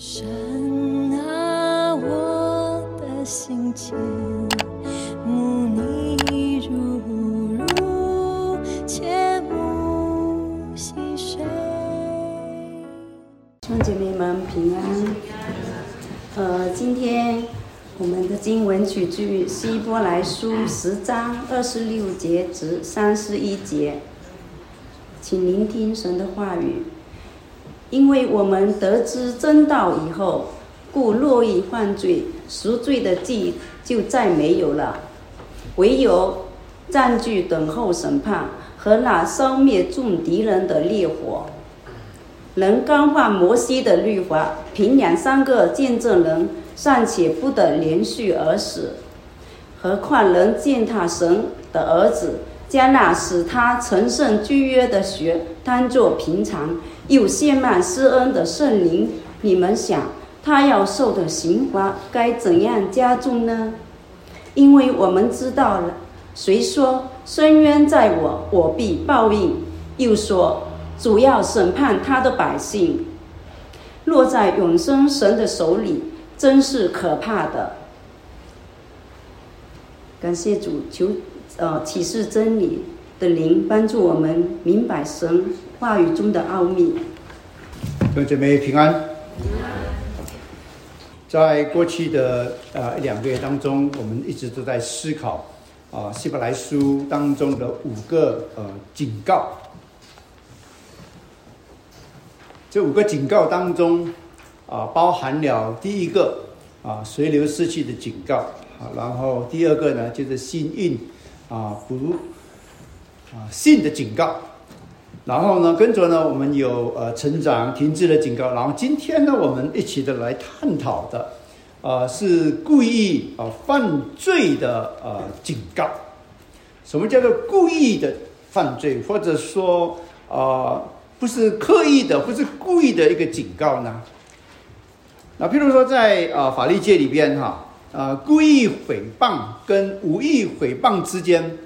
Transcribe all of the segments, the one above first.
神啊，我的心情，慕你如如，切慕细水。弟兄姐妹们平安。呃，今天我们的经文取自《希伯来书》十章二十六节至三十一节，请聆听神的话语。因为我们得知真道以后，故乐意犯罪，赎罪的祭就再没有了，唯有占据等候审判和那消灭众敌人的烈火。能刚化摩西的律法，凭两三个见证人尚且不得连续而死，何况能践踏神的儿子，将那使他成圣居约的血当作平常，又献满施恩的圣灵？你们想，他要受的刑罚该怎样加重呢？因为我们知道了，谁说深渊在我，我必报应；又说。主要审判他的百姓，落在永生神的手里，真是可怕的。感谢主，求呃启示真理的灵帮助我们明白神话语中的奥秘。弟兄姐妹平安。在过去的呃一两个月当中，我们一直都在思考啊希伯来书当中的五个呃警告。这五个警告当中，啊，包含了第一个啊，随流失去的警告啊，然后第二个呢，就是心印啊不啊信的警告，然后呢，跟着呢，我们有呃成长停滞的警告，然后今天呢，我们一起的来探讨的，呃，是故意啊犯罪的呃警告。什么叫做故意的犯罪，或者说啊？不是刻意的，不是故意的一个警告呢。那譬如说，在啊法律界里边哈，啊故意诽谤跟无意诽谤之间，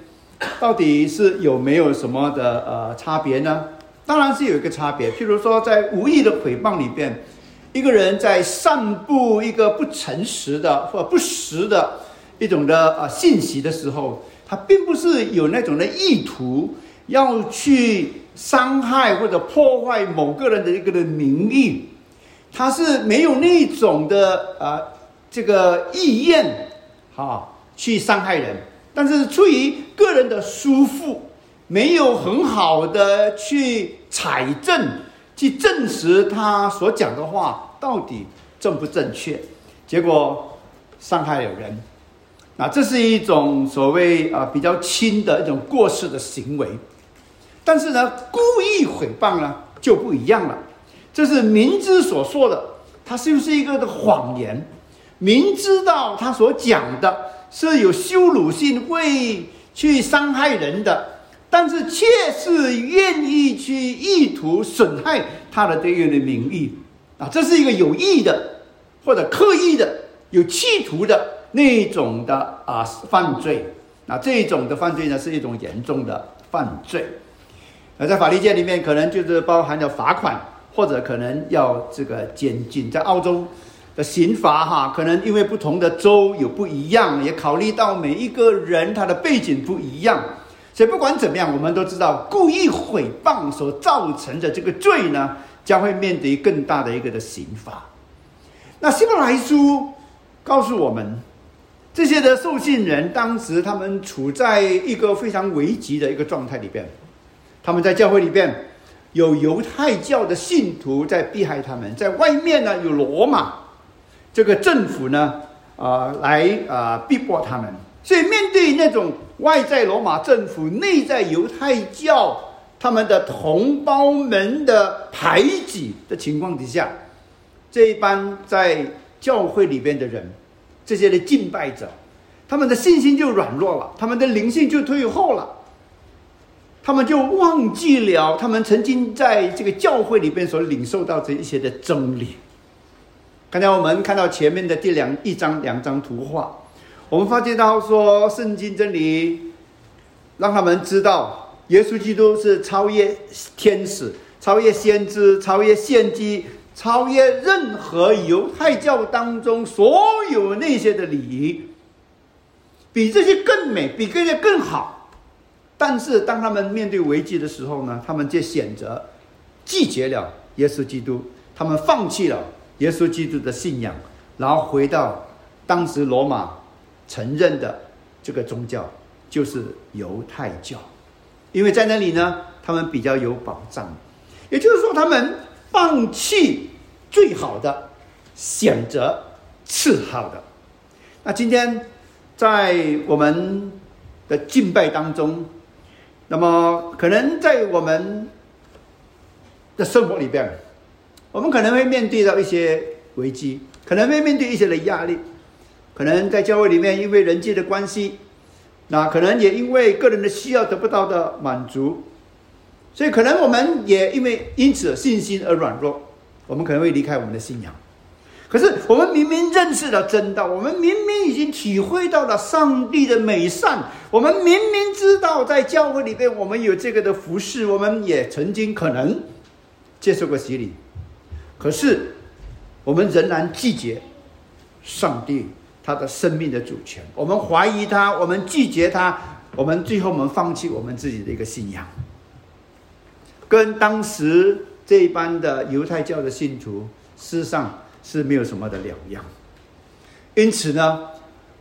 到底是有没有什么的呃差别呢？当然是有一个差别。譬如说，在无意的诽谤里边，一个人在散布一个不诚实的或不实的一种的呃信息的时候，他并不是有那种的意图要去。伤害或者破坏某个人的一个的名誉，他是没有那种的呃这个意愿，哈，去伤害人，但是出于个人的舒服，没有很好的去采证，去证实他所讲的话到底正不正确，结果伤害了人，那这是一种所谓啊比较轻的一种过失的行为。但是呢，故意诽谤呢就不一样了。这是明知所说的，他是不是一个的谎言？明知道他所讲的是有羞辱性，会去伤害人的，但是却是愿意去意图损害他的这个的名誉啊，这是一个有意的或者刻意的、有企图的那种的啊犯罪。那这种的犯罪呢，是一种严重的犯罪。那在法律界里面，可能就是包含了罚款，或者可能要这个监禁。在澳洲的刑罚哈，可能因为不同的州有不一样，也考虑到每一个人他的背景不一样，所以不管怎么样，我们都知道故意毁谤所造成的这个罪呢，将会面对更大的一个的刑罚。那希伯来书告诉我们，这些的受信人当时他们处在一个非常危急的一个状态里边。他们在教会里边有犹太教的信徒在逼害他们，在外面呢有罗马这个政府呢啊来啊逼迫他们，所以面对那种外在罗马政府、内在犹太教他们的同胞们的排挤的情况底下，这一帮在教会里边的人，这些的敬拜者，他们的信心就软弱了，他们的灵性就退后了。他们就忘记了他们曾经在这个教会里边所领受到这一些的真理。刚才我们看到前面的第两一张两张图画，我们发现到说圣经真理让他们知道，耶稣基督是超越天使、超越先知、超越献祭、超越任何犹太教当中所有那些的礼仪，比这些更美，比这些更好。但是当他们面对危机的时候呢，他们就选择拒绝了耶稣基督，他们放弃了耶稣基督的信仰，然后回到当时罗马承认的这个宗教，就是犹太教，因为在那里呢，他们比较有保障。也就是说，他们。放弃最好的，选择次好的。那今天在我们的敬拜当中，那么可能在我们的生活里边，我们可能会面对到一些危机，可能会面对一些的压力，可能在教会里面因为人际的关系，那可能也因为个人的需要得不到的满足。所以，可能我们也因为因此信心而软弱，我们可能会离开我们的信仰。可是，我们明明认识了真道，我们明明已经体会到了上帝的美善，我们明明知道在教会里边我们有这个的服饰，我们也曾经可能接受过洗礼。可是，我们仍然拒绝上帝他的生命的主权，我们怀疑他，我们拒绝他，我们最后我们放弃我们自己的一个信仰。跟当时这一班的犹太教的信徒，事实上是没有什么的两样。因此呢，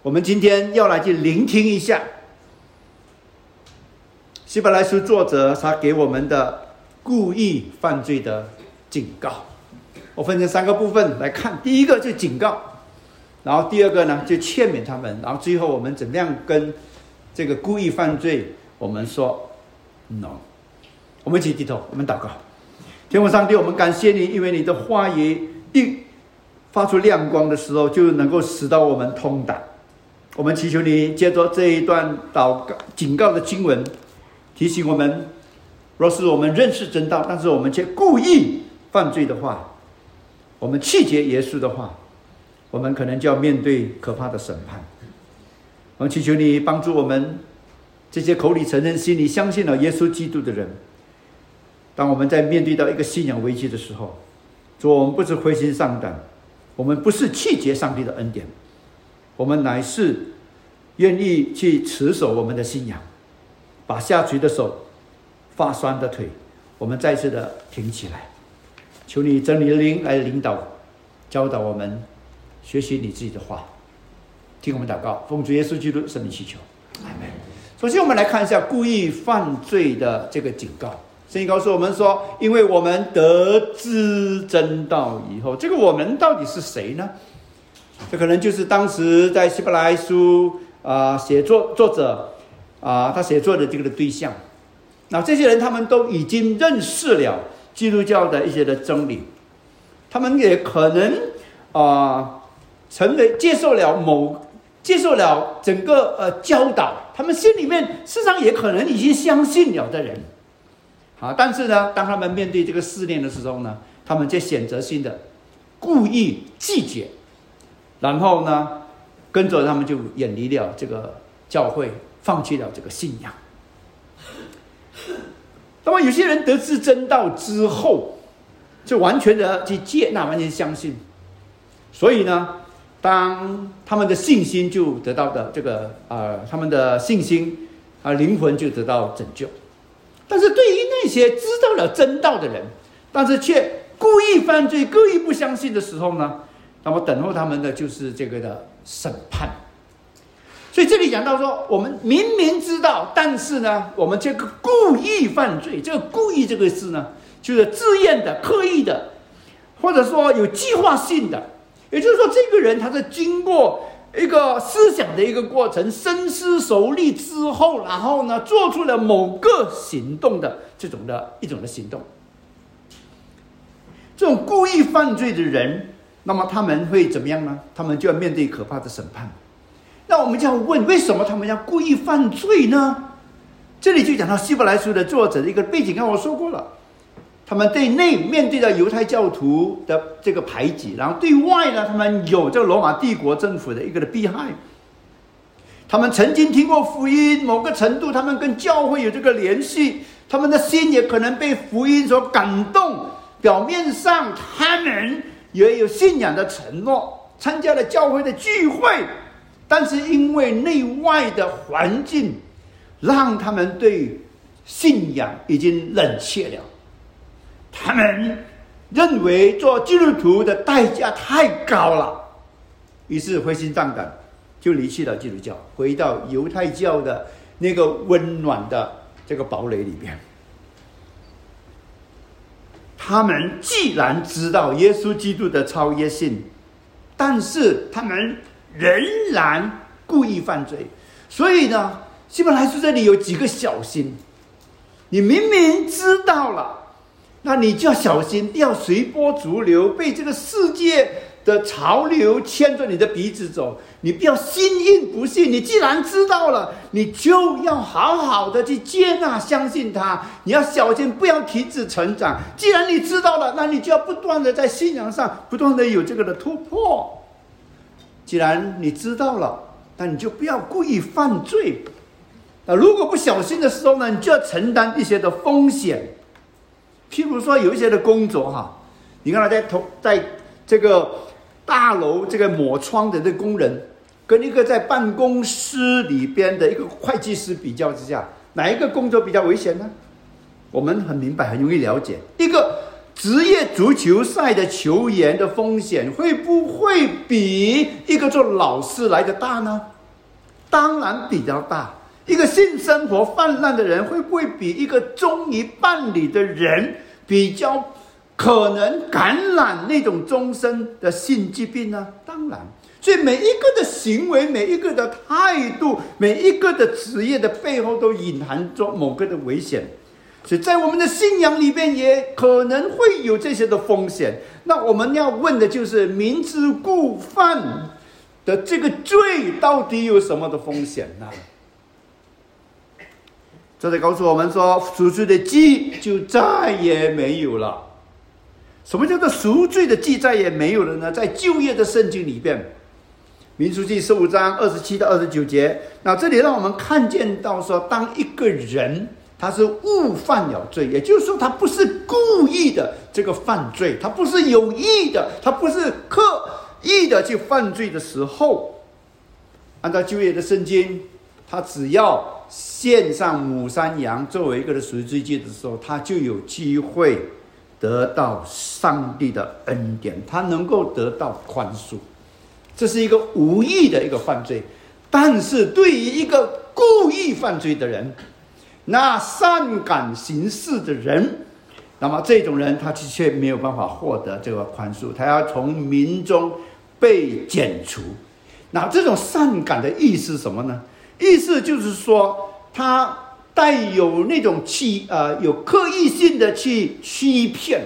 我们今天要来去聆听一下希伯来书作者他给我们的故意犯罪的警告。我分成三个部分来看，第一个就警告，然后第二个呢就劝勉他们，然后最后我们怎么样跟这个故意犯罪，我们说 no。我们一起低头，我们祷告。天父上帝，我们感谢你，因为你的话语一发出亮光的时候，就能够使到我们通达。我们祈求你，借着这一段祷告警告的经文，提醒我们：若是我们认识真道，但是我们却故意犯罪的话，我们弃绝耶稣的话，我们可能就要面对可怕的审判。我们祈求你帮助我们这些口里承认、心里相信了耶稣基督的人。当我们在面对到一个信仰危机的时候，说我们不是灰心丧胆，我们不是弃绝上帝的恩典，我们乃是愿意去持守我们的信仰，把下垂的手、发酸的腿，我们再次的挺起来，求你真理的灵来领导、教导我们，学习你自己的话，听我们祷告，奉主耶稣基督圣名祈求，阿门。首先，我们来看一下故意犯罪的这个警告。圣经告诉我们说：“因为我们得知真道以后，这个我们到底是谁呢？这可能就是当时在希伯来书啊写作作者啊他写作的这个的对象。那这些人他们都已经认识了基督教的一些的真理，他们也可能啊成为接受了某接受了整个呃教导，他们心里面事实上也可能已经相信了的人。”啊！但是呢，当他们面对这个试炼的时候呢，他们就选择性的故意拒绝，然后呢，跟着他们就远离了这个教会，放弃了这个信仰。那么有些人得知真道之后，就完全的去接纳，完全相信。所以呢，当他们的信心就得到的这个呃，他们的信心啊，灵魂就得到拯救。但是对于那些知道了真道的人，但是却故意犯罪、故意不相信的时候呢？那么等候他们的就是这个的审判。所以这里讲到说，我们明明知道，但是呢，我们这个故意犯罪，这个故意这个事呢，就是自愿的、刻意的，或者说有计划性的。也就是说，这个人他是经过。一个思想的一个过程，深思熟虑之后，然后呢，做出了某个行动的这种的一种的行动。这种故意犯罪的人，那么他们会怎么样呢？他们就要面对可怕的审判。我们就要问，为什么他们要故意犯罪呢？这里就讲到希伯来书的作者的一个背景，刚我说过了。他们对内面对着犹太教徒的这个排挤，然后对外呢，他们有这个罗马帝国政府的一个的迫害。他们曾经听过福音，某个程度，他们跟教会有这个联系，他们的心也可能被福音所感动，表面上他们也有信仰的承诺，参加了教会的聚会，但是因为内外的环境，让他们对信仰已经冷却了。他们认为做基督徒的代价太高了，于是灰心丧胆，就离弃了基督教，回到犹太教的那个温暖的这个堡垒里边。他们既然知道耶稣基督的超越性，但是他们仍然故意犯罪。所以呢，希伯来书这里有几个小心：你明明知道了。那你就要小心，不要随波逐流，被这个世界的潮流牵着你的鼻子走。你不要心硬不信。你既然知道了，你就要好好的去接纳、相信他。你要小心，不要停止成长。既然你知道了，那你就要不断的在信仰上不断的有这个的突破。既然你知道了，那你就不要故意犯罪。那，如果不小心的时候呢，你就要承担一些的风险。譬如说，有一些的工作哈，你看他在同在这个大楼这个抹窗的这工人，跟一个在办公室里边的一个会计师比较之下，哪一个工作比较危险呢？我们很明白，很容易了解。一个职业足球赛的球员的风险会不会比一个做老师来的大呢？当然比较大。一个性生活泛滥的人，会不会比一个忠于伴侣的人比较可能感染那种终身的性疾病呢？当然，所以每一个的行为、每一个的态度、每一个的职业的背后，都隐含着某个的危险。所以在我们的信仰里边，也可能会有这些的风险。那我们要问的就是：明知故犯的这个罪，到底有什么的风险呢？这里告诉我们说，赎罪的记就再也没有了。什么叫做赎罪的记再也没有了呢？在旧约的圣经里边，《民书记》十五章二十七到二十九节，那这里让我们看见到说，当一个人他是误犯了罪，也就是说他不是故意的这个犯罪，他不是有意的，他不是刻意的去犯罪的时候，按照旧约的圣经，他只要。献上母山羊作为一个的赎罪祭的时候，他就有机会得到上帝的恩典，他能够得到宽恕。这是一个无意的一个犯罪，但是对于一个故意犯罪的人，那善感行事的人，那么这种人他的确没有办法获得这个宽恕，他要从民中被剪除。那这种善感的意思是什么呢？意思就是说，他带有那种欺呃，有刻意性的去欺骗，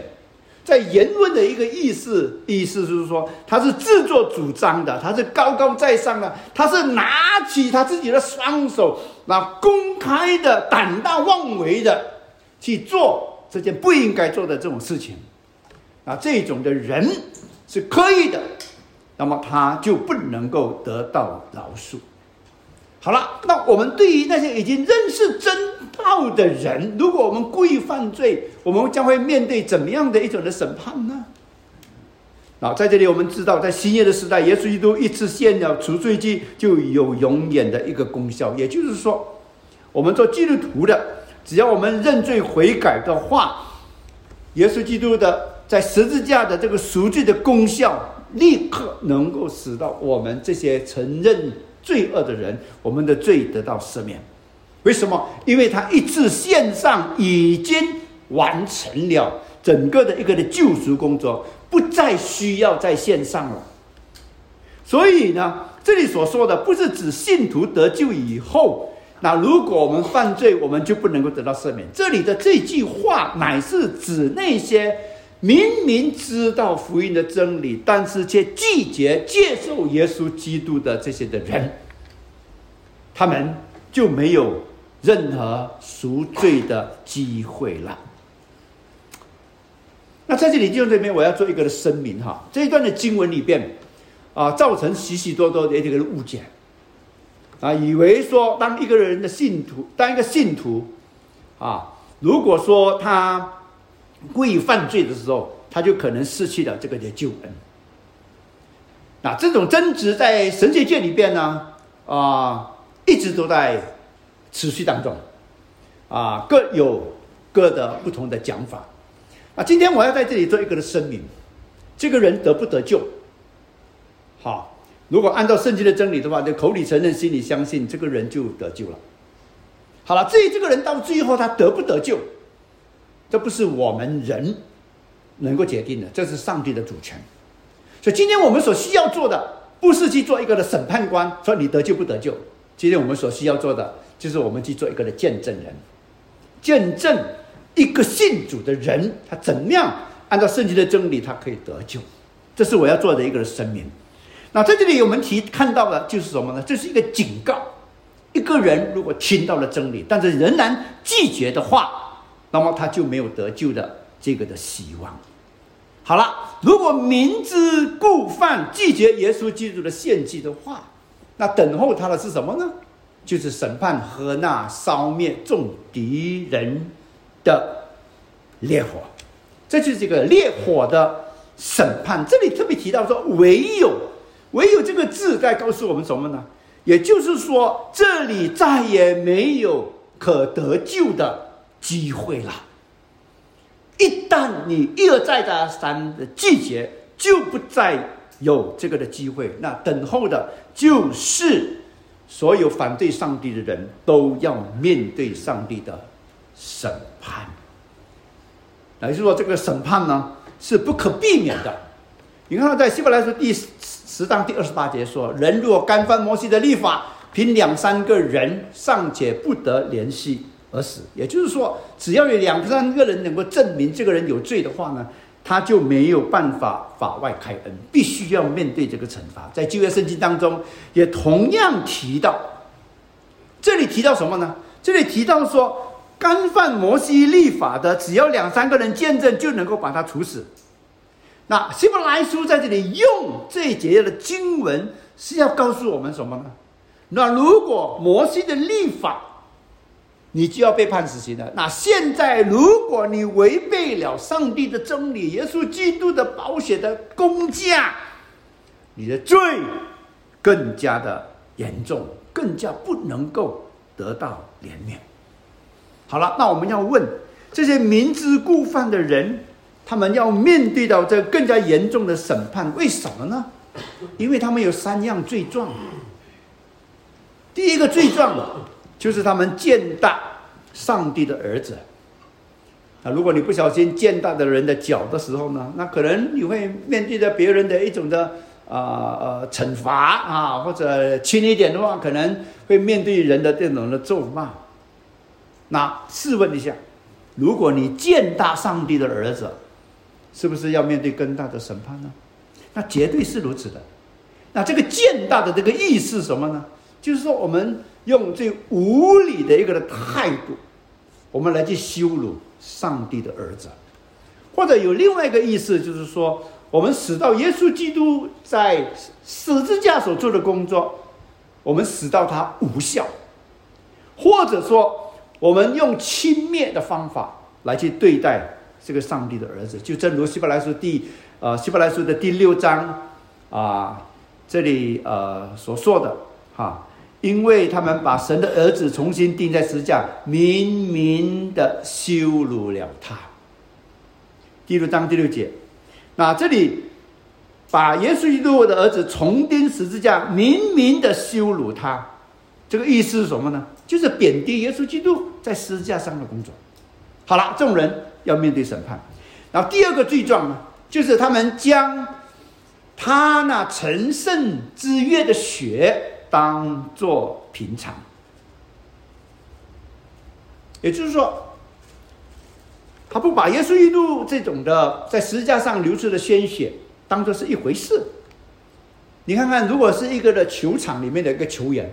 在言论的一个意思，意思就是说，他是自作主张的，他是高高在上的，他是拿起他自己的双手，那公开的胆大妄为的去做这件不应该做的这种事情，啊，这种的人是刻意的，那么他就不能够得到饶恕。好了，那我们对于那些已经认识真道的人，如果我们故意犯罪，我们将会面对怎么样的一种的审判呢？啊，在这里我们知道，在新约的时代，耶稣基督一次献了除罪祭，就有永远的一个功效。也就是说，我们做基督徒的，只要我们认罪悔改的话，耶稣基督的在十字架的这个赎罪的功效，立刻能够使到我们这些承认。罪恶的人，我们的罪得到赦免，为什么？因为他一次线上已经完成了整个的一个的救赎工作，不再需要在线上了。所以呢，这里所说的不是指信徒得救以后，那如果我们犯罪，我们就不能够得到赦免。这里的这句话乃是指那些。明明知道福音的真理，但是却拒绝接受耶稣基督的这些的人，他们就没有任何赎罪的机会了。那在这里就这边，我要做一个的声明哈，这一段的经文里边啊，造成许许多多的这个误解啊，以为说当一个人的信徒，当一个信徒啊，如果说他。故意犯罪的时候，他就可能失去了这个的救恩。那这种争执在神学界里边呢，啊，一直都在持续当中，啊，各有各的不同的讲法。啊，今天我要在这里做一个的声明：这个人得不得救？好，如果按照圣经的真理的话，就口里承认，心里相信，这个人就得救了。好了，至于这个人到最后他得不得救，这不是我们人能够决定的，这是上帝的主权。所以今天我们所需要做的，不是去做一个的审判官，说你得救不得救。今天我们所需要做的，就是我们去做一个的见证人，见证一个信主的人，他怎样按照圣经的真理，他可以得救。这是我要做的一个声明。那在这里我们提看到的就是什么呢？这是一个警告。一个人如果听到了真理，但是仍然拒绝的话，那么他就没有得救的这个的希望。好了，如果明知故犯，拒绝耶稣基督的献祭的话，那等候他的是什么呢？就是审判和那烧灭众敌人的烈火。这就是这个烈火的审判。这里特别提到说，唯有唯有这个字在告诉我们什么呢？也就是说，这里再也没有可得救的机会了。一旦你一而再再三的拒绝，就不再有这个的机会。那等候的就是所有反对上帝的人都要面对上帝的审判。也就是说，这个审判呢是不可避免的。你看，在希伯来书第十章第二十八节说：“人若干犯摩西的律法，凭两三个人尚且不得联系。”而死，也就是说，只要有两三个人能够证明这个人有罪的话呢，他就没有办法法外开恩，必须要面对这个惩罚。在旧约圣经当中，也同样提到，这里提到什么呢？这里提到说，干犯摩西立法的，只要两三个人见证，就能够把他处死。那希伯来书在这里用这一节的经文是要告诉我们什么呢？那如果摩西的立法，你就要被判死刑的。那现在，如果你违背了上帝的真理、耶稣基督的保险的工价，你的罪更加的严重，更加不能够得到怜悯。好了，那我们要问这些明知故犯的人，他们要面对到这更加严重的审判，为什么呢？因为他们有三样罪状。第一个罪状。就是他们践踏上帝的儿子啊！如果你不小心践踏的人的脚的时候呢，那可能你会面对着别人的一种的啊呃惩罚啊，或者轻一点的话，可能会面对人的这种的咒骂。那试问一下，如果你践踏上帝的儿子，是不是要面对更大的审判呢？那绝对是如此的。那这个践踏的这个意思什么呢？就是说我们。用最无理的一个的态度，我们来去羞辱上帝的儿子，或者有另外一个意思，就是说，我们使到耶稣基督在十字架所做的工作，我们使到他无效，或者说，我们用轻蔑的方法来去对待这个上帝的儿子，就正如希伯来书第呃希伯来书的第六章啊这里呃所说的哈。因为他们把神的儿子重新钉在十字架，明明的羞辱了他。第六章第六节，那这里把耶稣基督的儿子重钉十字架，明明的羞辱他，这个意思是什么呢？就是贬低耶稣基督在十字架上的工作。好了，众人要面对审判。然后第二个罪状呢，就是他们将他那成圣之约的血。当做平常，也就是说，他不把耶稣基督这种的在十字架上流出的鲜血当做是一回事。你看看，如果是一个的球场里面的一个球员，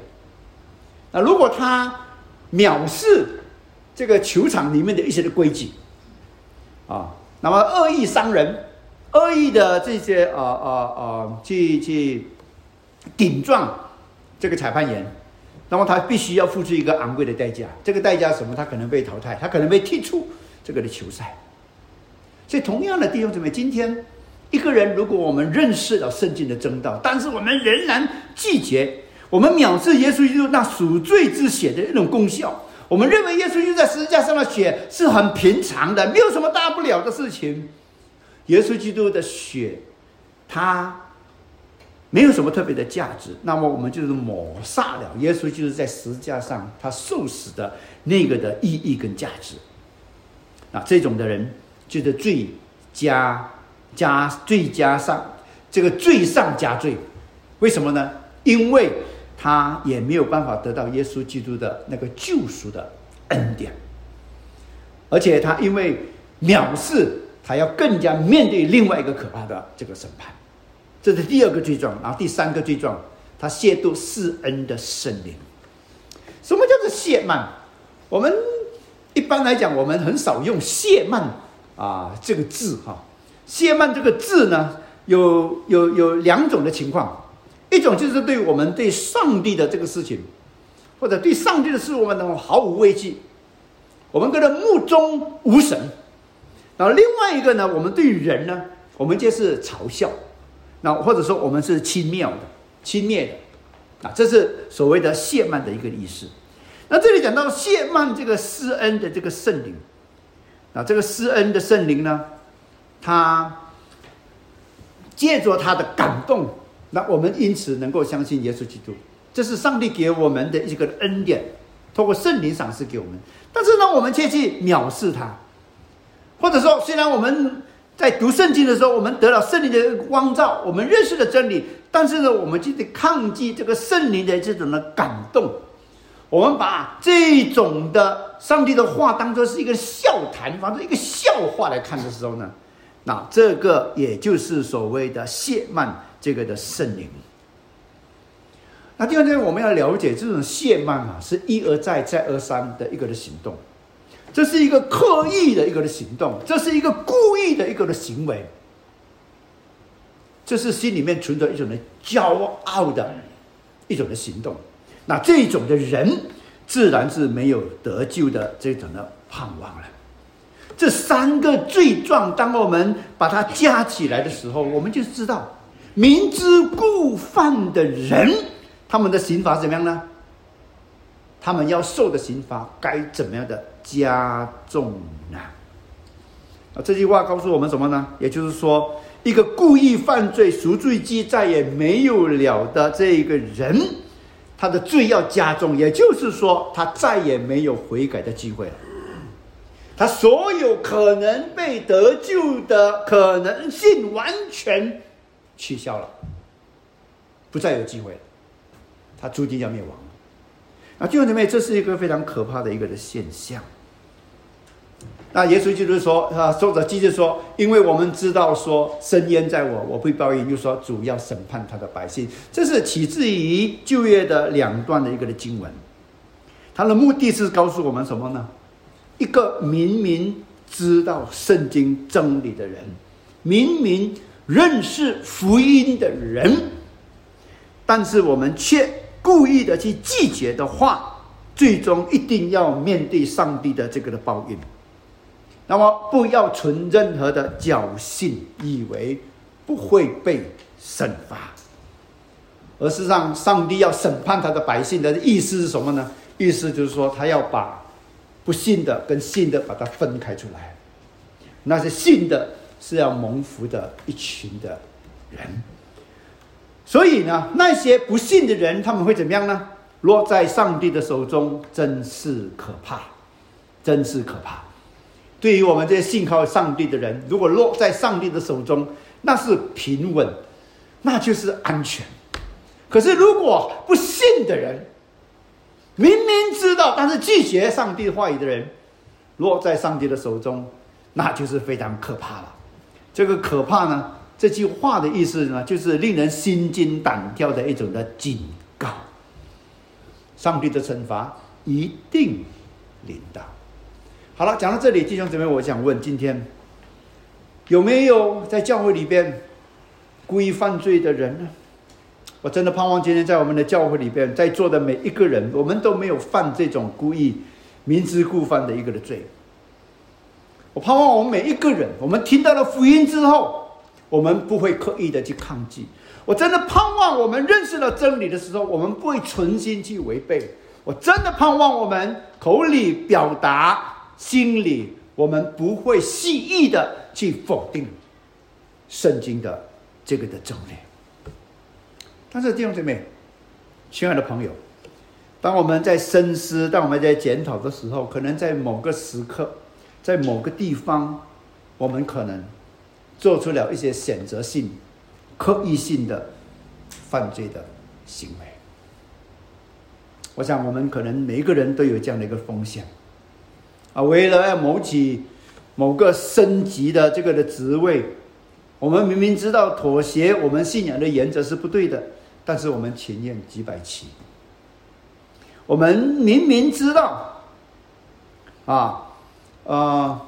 那如果他藐视这个球场里面的一些的规矩，啊，那么恶意伤人、恶意的这些呃呃呃去去顶撞。这个裁判员，那么他必须要付出一个昂贵的代价。这个代价什么？他可能被淘汰，他可能被踢出这个的球赛。所以，同样的弟兄姊妹，今天一个人，如果我们认识了圣经的真道，但是我们仍然拒绝，我们藐视耶稣基督那赎罪之血的一种功效，我们认为耶稣基督在十字架上的血是很平常的，没有什么大不了的事情。耶稣基督的血，它没有什么特别的价值，那么我们就是抹杀了耶稣就是在十字架上他受死的那个的意义跟价值。啊，这种的人就是罪加加罪加上这个罪上加罪，为什么呢？因为他也没有办法得到耶稣基督的那个救赎的恩典，而且他因为藐视，他要更加面对另外一个可怕的这个审判，这是第二个罪状。然后第三个罪状，他亵渎世恩的圣灵。什么叫做亵慢？我们。一般来讲，我们很少用“亵慢”啊这个字哈。“亵慢”这个字呢，有有有两种的情况，一种就是对我们对上帝的这个事情，或者对上帝的事，我们能毫无畏惧，我们跟他目中无神。然后另外一个呢，我们对人呢，我们就是嘲笑，那或者说我们是轻蔑的、轻蔑的，啊，这是所谓的“谢曼”的一个意思。那这里讲到谢曼这个施恩的这个圣灵，啊，这个施恩的圣灵呢，他借着他的感动，那我们因此能够相信耶稣基督，这是上帝给我们的一个恩典，通过圣灵赏赐给我们。但是呢，我们却去藐视他，或者说，虽然我们在读圣经的时候，我们得了圣灵的光照，我们认识了真理，但是呢，我们就得抗拒这个圣灵的这种的感动。我们把这种的上帝的话当做是一个笑谈，当做一个笑话来看的时候呢，那这个也就是所谓的谢曼这个的圣灵。那第二点，我们要了解这种谢曼啊，是一而再、再而三的一个的行动，这是一个刻意的一个的行动，这是一个故意的一个的行为，这是心里面存着一种的骄傲的一种的行动。那这种的人，自然是没有得救的这种的盼望了。这三个罪状，当我们把它加起来的时候，我们就知道，明知故犯的人，他们的刑罚怎么样呢？他们要受的刑罚该怎么样的加重呢？啊，这句话告诉我们什么呢？也就是说，一个故意犯罪、赎罪机再也没有了的这一个人。他的罪要加重，也就是说，他再也没有悔改的机会了。他所有可能被得救的可能性完全取消了，不再有机会了。他注定要灭亡了。啊，弟兄姊妹，这是一个非常可怕的一个的现象。那耶稣就是说，啊，作者继续说，因为我们知道说，深渊在我，我会报应。就说，主要审判他的百姓。这是起自于旧约的两段的一个的经文。他的目的是告诉我们什么呢？一个明明知道圣经真理的人，明明认识福音的人，但是我们却故意的去拒绝的话，最终一定要面对上帝的这个的报应。那么不要存任何的侥幸，以为不会被审罚，而是让上帝要审判他的百姓的意思是什么呢？意思就是说，他要把不信的跟信的把它分开出来。那些信的是要蒙福的一群的人，所以呢，那些不信的人他们会怎么样呢？落在上帝的手中，真是可怕，真是可怕。对于我们这些信靠上帝的人，如果落在上帝的手中，那是平稳，那就是安全。可是如果不信的人，明明知道但是拒绝上帝话语的人，落在上帝的手中，那就是非常可怕了。这个可怕呢？这句话的意思呢，就是令人心惊胆跳的一种的警告。上帝的惩罚一定临到。好了，讲到这里，弟兄姊妹，我想问：今天有没有在教会里边故意犯罪的人呢？我真的盼望今天在我们的教会里边，在座的每一个人，我们都没有犯这种故意、明知故犯的一个的罪。我盼望我们每一个人，我们听到了福音之后，我们不会刻意的去抗拒。我真的盼望我们认识了真理的时候，我们不会存心去违背。我真的盼望我们口里表达，心里我们不会肆意的去否定圣经的这个的真理。但是弟兄姐妹，亲爱的朋友，当我们在深思、当我们在检讨的时候，可能在某个时刻，在某个地方，我们可能做出了一些选择性。刻意性的犯罪的行为，我想我们可能每一个人都有这样的一个风险啊。为了要谋取某个升级的这个的职位，我们明明知道妥协我们信仰的原则是不对的，但是我们情愿几百起。我们明明知道啊，啊。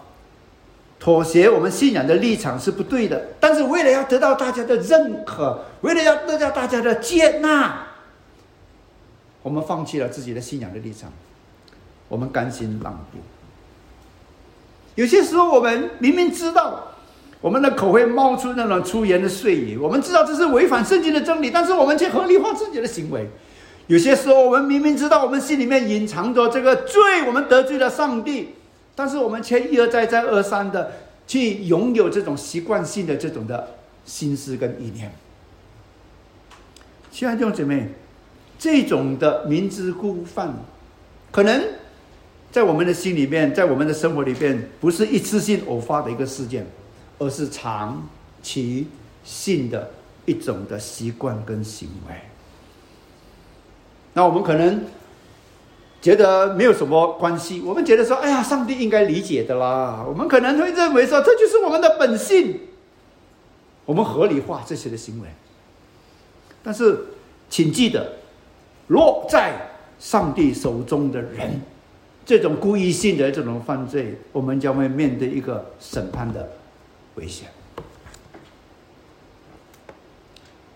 妥协我们信仰的立场是不对的，但是为了要得到大家的认可，为了要得到大家的接纳，我们放弃了自己的信仰的立场，我们甘心让步。有些时候，我们明明知道我们的口会冒出那种粗言的碎语，我们知道这是违反圣经的真理，但是我们却合理化自己的行为。有些时候，我们明明知道我们心里面隐藏着这个罪，我们得罪了上帝。但是我们却一而再、再而三的去拥有这种习惯性的这种的心思跟意念。亲爱的弟兄姐妹，这种的明知故犯，可能在我们的心里面，在我们的生活里边，不是一次性偶发的一个事件，而是长期性的一种的习惯跟行为。那我们可能。觉得没有什么关系，我们觉得说，哎呀，上帝应该理解的啦。我们可能会认为说，这就是我们的本性，我们合理化这些的行为。但是，请记得，落在上帝手中的人，这种故意性的这种犯罪，我们将会面对一个审判的危险。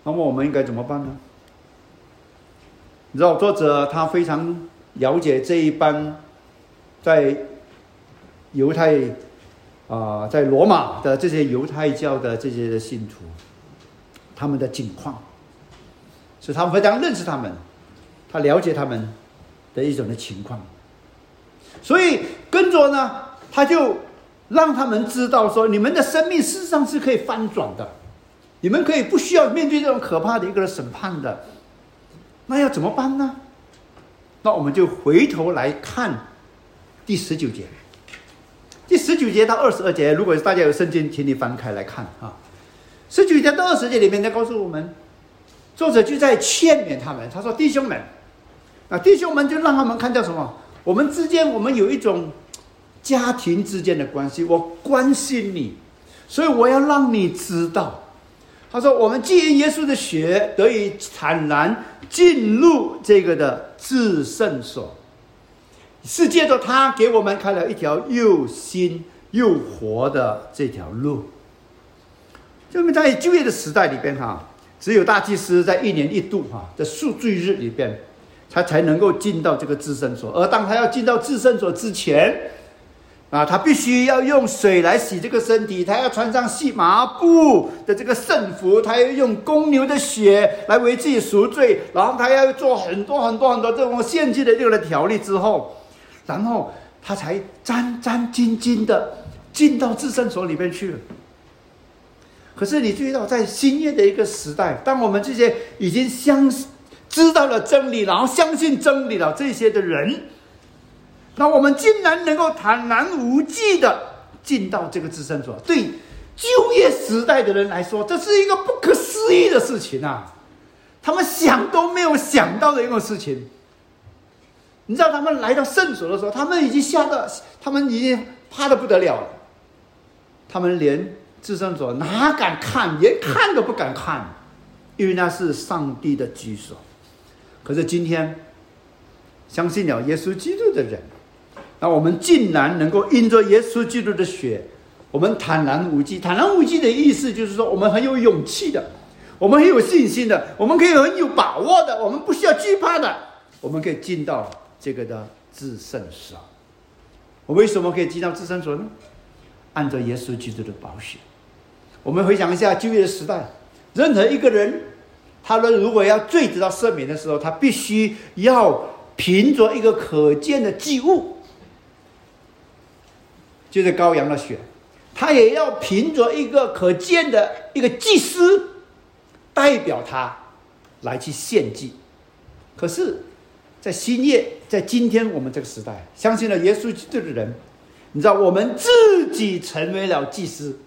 那么，我们应该怎么办呢？你知道，作者他非常。了解这一班在犹太啊，在罗马的这些犹太教的这些信徒，他们的境况，是他们非常认识他们，他了解他们的一种的情况，所以跟着呢，他就让他们知道说，你们的生命事实上是可以翻转的，你们可以不需要面对这种可怕的一个审判的，那要怎么办呢？那我们就回头来看第十九节，第十九节到二十二节，如果大家有圣经，请你翻开来看啊。十九节到二十节里面，在告诉我们，作者就在劝勉他们，他说：“弟兄们，啊，弟兄们，就让他们看到什么？我们之间，我们有一种家庭之间的关系，我关心你，所以我要让你知道。”他说：“我们既因耶稣的血得以坦然进入这个的至圣所，是借着他给我们开了一条又新又活的这条路。就为在就业的时代里边，哈，只有大祭司在一年一度哈在赎罪日里边，他才能够进到这个至圣所。而当他要进到至圣所之前，啊，他必须要用水来洗这个身体，他要穿上细麻布的这个圣服，他要用公牛的血来为自己赎罪，然后他要做很多很多很多这种献祭的这个条例之后，然后他才战战兢兢的进到至圣所里面去。可是你注意到，在新约的一个时代，当我们这些已经相知道了真理，然后相信真理了这些的人。那我们竟然能够坦然无忌的进到这个自身所，对就业时代的人来说，这是一个不可思议的事情啊！他们想都没有想到的一个事情。你知道，他们来到圣所的时候，他们已经吓得，他们已经怕的不得了了。他们连自身所哪敢看，连看都不敢看，因为那是上帝的居所。可是今天，相信了耶稣基督的人。那我们竟然能够因着耶稣基督的血，我们坦然无惧。坦然无惧的意思就是说，我们很有勇气的，我们很有信心的，我们可以很有把握的，我们不需要惧怕的，我们可以进到这个的至圣所。我为什么可以进到至圣所呢？按照耶稣基督的宝血。我们回想一下旧约时代，任何一个人，他们如果要罪得到赦免的时候，他必须要凭着一个可见的祭物，就是羔羊的血，他也要凭着一个可见的一个祭司，代表他来去献祭。可是，在新业，在今天我们这个时代，相信了耶稣基督的人，你知道，我们自己成为了祭司。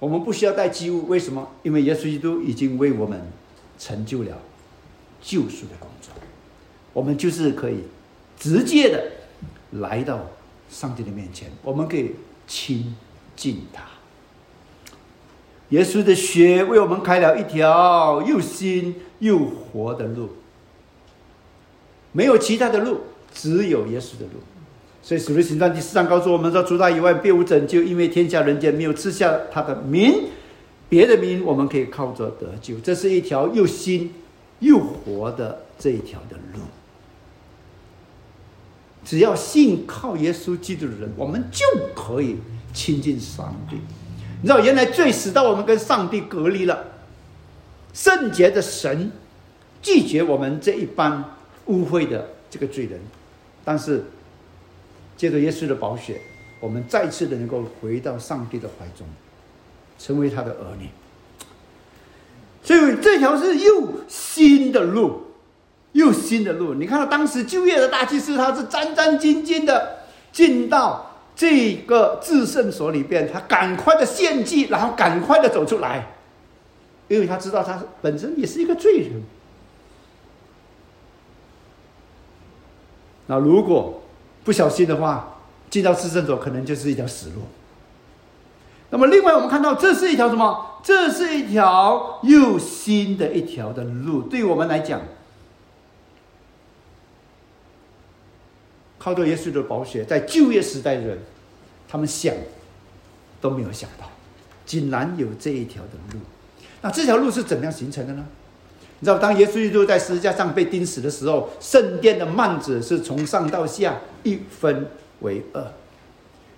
我们不需要带祭物，为什么？因为耶稣基督已经为我们成就了救赎的工作，我们就是可以直接的来到上帝的面前，我们可以亲近他。耶稣的血为我们开了一条又新又活的路，没有其他的路，只有耶稣的路。所以《使徒行传》第四章告诉我们说：“除他以外，别无拯救，因为天下人间没有赐下他的名，别的名我们可以靠着得救。”这是一条又新又活的这一条的路。只要信靠耶稣基督的人，我们就可以亲近上帝。你知道，原来最使到我们跟上帝隔离了，圣洁的神拒绝我们这一般污秽的这个罪人，但是。借着耶稣的宝血，我们再次的能够回到上帝的怀中，成为他的儿女。所以这条是又新的路，又新的路。你看到当时就业的大祭司，他是战战兢兢的进到这个至圣所里边，他赶快的献祭，然后赶快的走出来，因为他知道他本身也是一个罪人。那如果，不小心的话，进到市政所可能就是一条死路。那么，另外我们看到，这是一条什么？这是一条又新的一条的路。对我们来讲，靠着耶稣的宝血，在旧约时代的人，他们想都没有想到，竟然有这一条的路。那这条路是怎样形成的呢？你知道，当耶稣基督在十字架上被钉死的时候，圣殿的幔子是从上到下一分为二。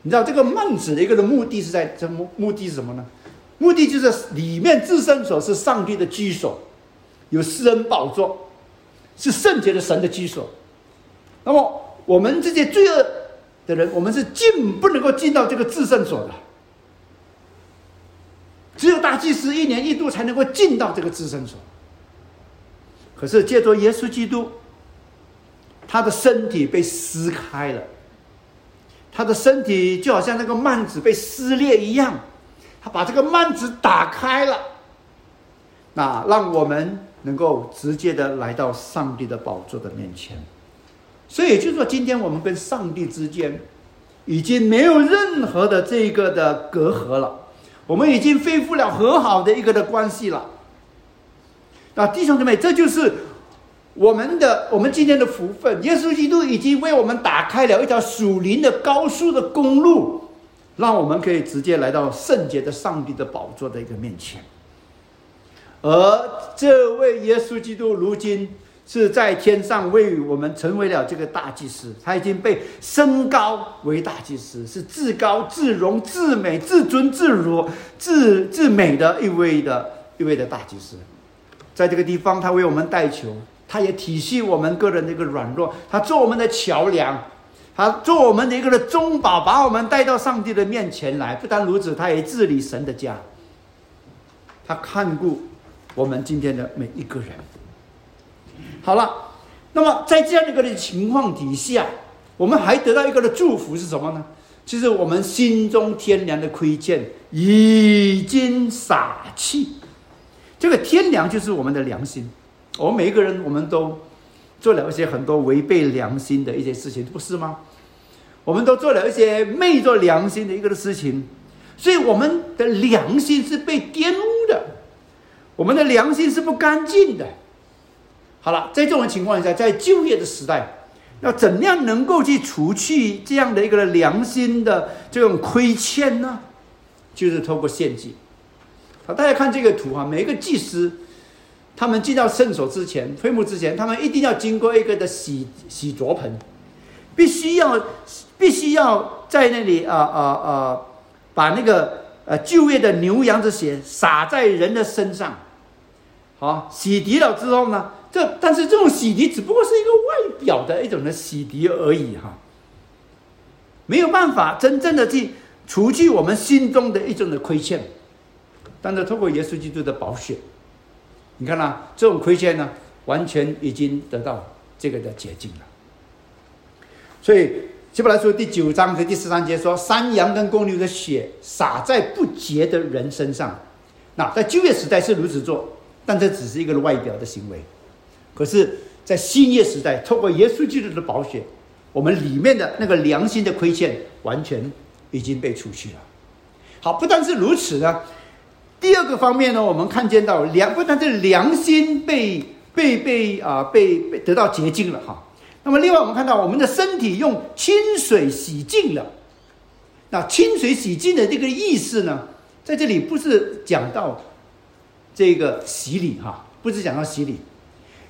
你知道这个幔子的一个的目的是在这目目的是什么呢？目的就是里面至圣所是上帝的居所，有私人宝座，是圣洁的神的居所。那么我们这些罪恶的人，我们是进不能够进到这个至圣所的，只有大祭司一年一度才能够进到这个至圣所。可是借着耶稣基督，他的身体被撕开了，他的身体就好像那个幔子被撕裂一样，他把这个幔子打开了，那让我们能够直接的来到上帝的宝座的面前。所以也就是说，今天我们跟上帝之间已经没有任何的这个的隔阂了，我们已经恢复了和好的一个的关系了。那弟兄姊妹，这就是我们的我们今天的福分。耶稣基督已经为我们打开了一条属灵的高速的公路，让我们可以直接来到圣洁的上帝的宝座的一个面前。而这位耶稣基督如今是在天上为我们成为了这个大祭司，他已经被升高为大祭司，是至高、至荣、至美、至尊、至如、至至美的一位的一位的大祭司。在这个地方，他为我们带球，他也体恤我们个人的一个软弱，他做我们的桥梁，他做我们的一个的中保，把我们带到上帝的面前来。不单如此，他也治理神的家，他看顾我们今天的每一个人。好了，那么在这样的一个情况底下，我们还得到一个的祝福是什么呢？其实我们心中天良的亏欠已经撒去。这个天良就是我们的良心，我们每一个人，我们都做了一些很多违背良心的一些事情，不是吗？我们都做了一些昧着良心的一个的事情，所以我们的良心是被玷污的，我们的良心是不干净的。好了，在这种情况下，在就业的时代，要怎样能够去除去这样的一个良心的这种亏欠呢？就是透过献祭。大家看这个图哈，每一个祭司，他们进到圣所之前、会幕之前，他们一定要经过一个的洗洗濯盆，必须要必须要在那里啊啊啊，把那个呃就业的牛羊的血洒在人的身上，好洗涤了之后呢，这但是这种洗涤只不过是一个外表的一种的洗涤而已哈，没有办法真正的去除去我们心中的一种的亏欠，但是透过耶稣基督的宝血，你看啦，这种亏欠呢，完全已经得到这个的洁净了，所以。希伯来书第九章和第十三节说：“山羊跟公牛的血洒在不洁的人身上。”那在旧约时代是如此做，但这只是一个外表的行为。可是，在新约时代，透过耶稣基督的宝血，我们里面的那个良心的亏欠完全已经被除去了。好，不但是如此呢，第二个方面呢，我们看见到良不但是良心被被被啊被被得到洁净了哈。那么，另外我们看到，我们的身体用清水洗净了。那清水洗净的这个意思呢，在这里不是讲到这个洗礼哈，不是讲到洗礼，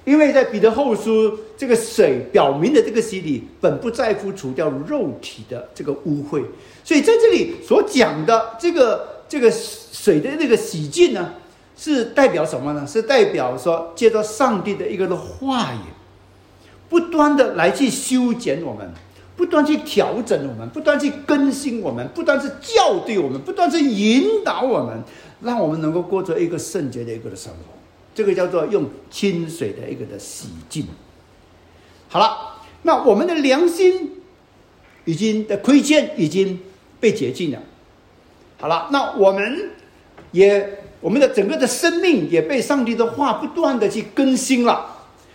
因为在彼得后书，这个水表明的这个洗礼本不在乎除掉肉体的这个污秽，所以在这里所讲的这个这个水的那个洗净呢，是代表什么呢？是代表说，借着上帝的一个的话语。不断的来去修剪我们，不断去调整我们，不断去更新我们，不断是校对我们，不断是引导我们，让我们能够过着一个圣洁的一个的生活。这个叫做用清水的一个的洗净。好了，那我们的良心已经的亏欠已经被洁净了。好了，那我们也我们的整个的生命也被上帝的话不断的去更新了。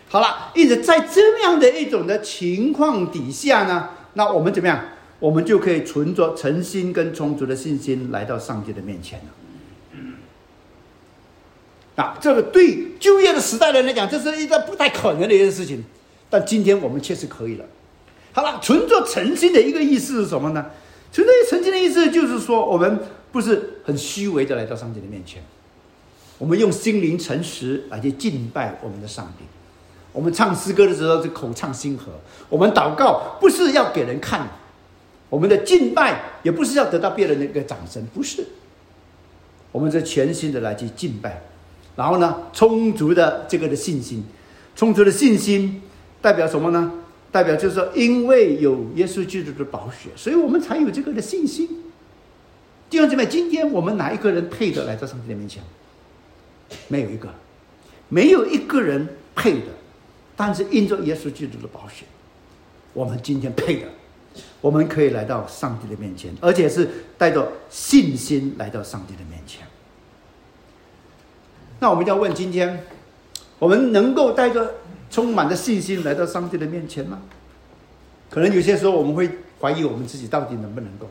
好了，因此在这样的一种的情况底下呢，那我们怎么样？我们就可以存着诚心跟充足的信心来到上帝的面前了。啊，这个对就业的时代人来讲，这是一个不太可能的一件事情，但今天我们确实可以了。好了，存着诚心的一个意思是什么呢？存着诚心的意思就是说，我们不是很虚伪的来到上帝的面前，我们用心灵诚实来去敬拜我们的上帝。我们唱诗歌的时候是口唱心和，我们祷告不是要给人看，我们的敬拜也不是要得到别人的一个掌声，不是，我们是全心的来去敬拜，然后呢，充足的这个的信心，充足的信心代表什么呢？代表就是说，因为有耶稣基督的宝血，所以我们才有这个的信心。弟兄姊妹，今天我们哪一个人配得来到上帝的面前？没有一个，没有一个人配的。但是因着耶稣基督的保险，我们今天配的，我们可以来到上帝的面前，而且是带着信心来到上帝的面前。那我们要问：今天我们能够带着充满着信心来到上帝的面前吗？可能有些时候我们会怀疑我们自己到底能不能够，